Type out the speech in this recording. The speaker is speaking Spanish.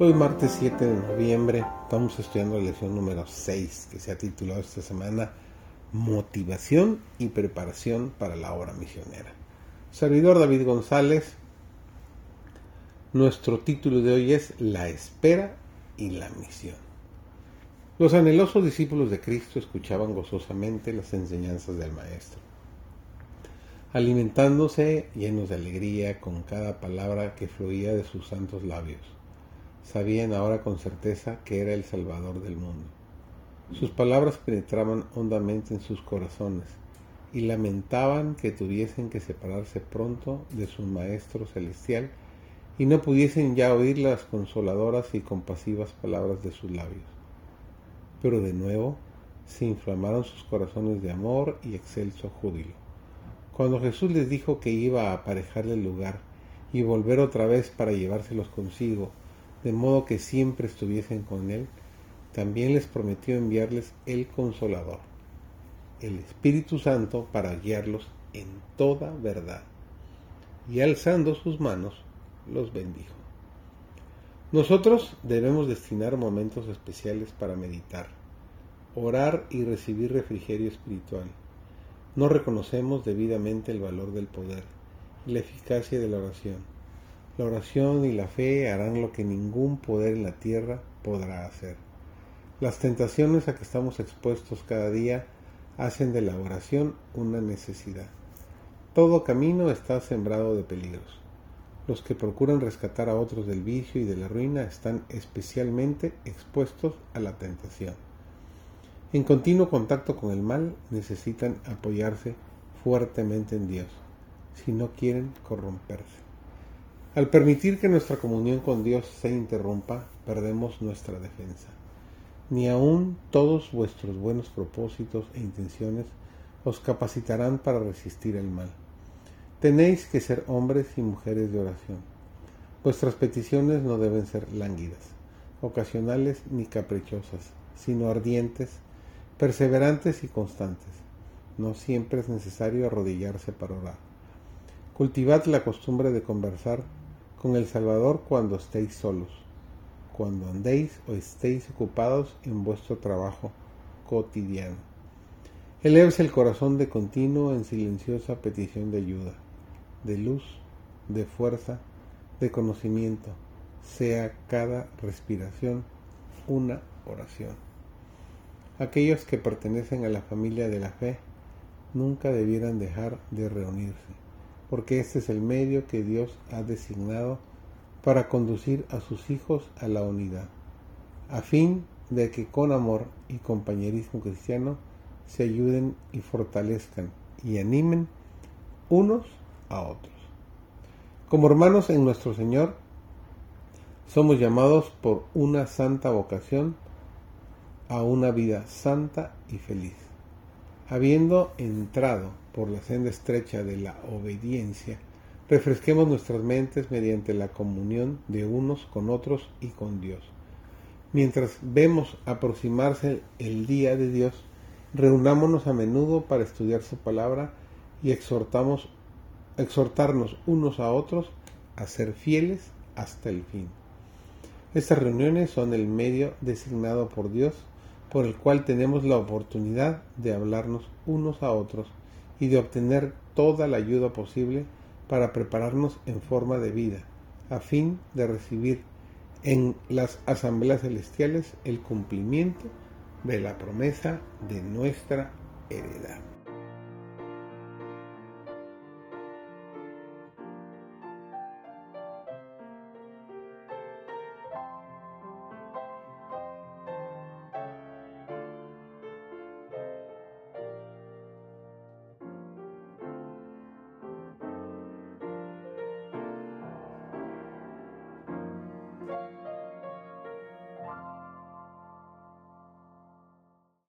Hoy martes 7 de noviembre estamos estudiando la lección número 6 que se ha titulado esta semana Motivación y preparación para la obra misionera. Servidor David González, nuestro título de hoy es La espera y la misión. Los anhelosos discípulos de Cristo escuchaban gozosamente las enseñanzas del Maestro, alimentándose llenos de alegría con cada palabra que fluía de sus santos labios sabían ahora con certeza que era el Salvador del mundo. Sus palabras penetraban hondamente en sus corazones y lamentaban que tuviesen que separarse pronto de su Maestro Celestial y no pudiesen ya oír las consoladoras y compasivas palabras de sus labios. Pero de nuevo se inflamaron sus corazones de amor y excelso júbilo. Cuando Jesús les dijo que iba a aparejarle el lugar y volver otra vez para llevárselos consigo, de modo que siempre estuviesen con Él, también les prometió enviarles el Consolador, el Espíritu Santo, para guiarlos en toda verdad. Y alzando sus manos, los bendijo. Nosotros debemos destinar momentos especiales para meditar, orar y recibir refrigerio espiritual. No reconocemos debidamente el valor del poder y la eficacia de la oración la oración y la fe harán lo que ningún poder en la tierra podrá hacer. Las tentaciones a que estamos expuestos cada día hacen de la oración una necesidad. Todo camino está sembrado de peligros. Los que procuran rescatar a otros del vicio y de la ruina están especialmente expuestos a la tentación. En continuo contacto con el mal necesitan apoyarse fuertemente en Dios, si no quieren corromperse. Al permitir que nuestra comunión con Dios se interrumpa, perdemos nuestra defensa. Ni aun todos vuestros buenos propósitos e intenciones os capacitarán para resistir el mal. Tenéis que ser hombres y mujeres de oración. Vuestras peticiones no deben ser lánguidas, ocasionales ni caprichosas, sino ardientes, perseverantes y constantes. No siempre es necesario arrodillarse para orar. Cultivad la costumbre de conversar con el Salvador cuando estéis solos, cuando andéis o estéis ocupados en vuestro trabajo cotidiano. Eleves el corazón de continuo en silenciosa petición de ayuda, de luz, de fuerza, de conocimiento. Sea cada respiración una oración. Aquellos que pertenecen a la familia de la fe nunca debieran dejar de reunirse porque este es el medio que Dios ha designado para conducir a sus hijos a la unidad, a fin de que con amor y compañerismo cristiano se ayuden y fortalezcan y animen unos a otros. Como hermanos en nuestro Señor, somos llamados por una santa vocación a una vida santa y feliz. Habiendo entrado por la senda estrecha de la obediencia, refresquemos nuestras mentes mediante la comunión de unos con otros y con Dios. Mientras vemos aproximarse el día de Dios, reunámonos a menudo para estudiar su palabra y exhortamos, exhortarnos unos a otros a ser fieles hasta el fin. Estas reuniones son el medio designado por Dios por el cual tenemos la oportunidad de hablarnos unos a otros y de obtener toda la ayuda posible para prepararnos en forma de vida, a fin de recibir en las asambleas celestiales el cumplimiento de la promesa de nuestra heredad.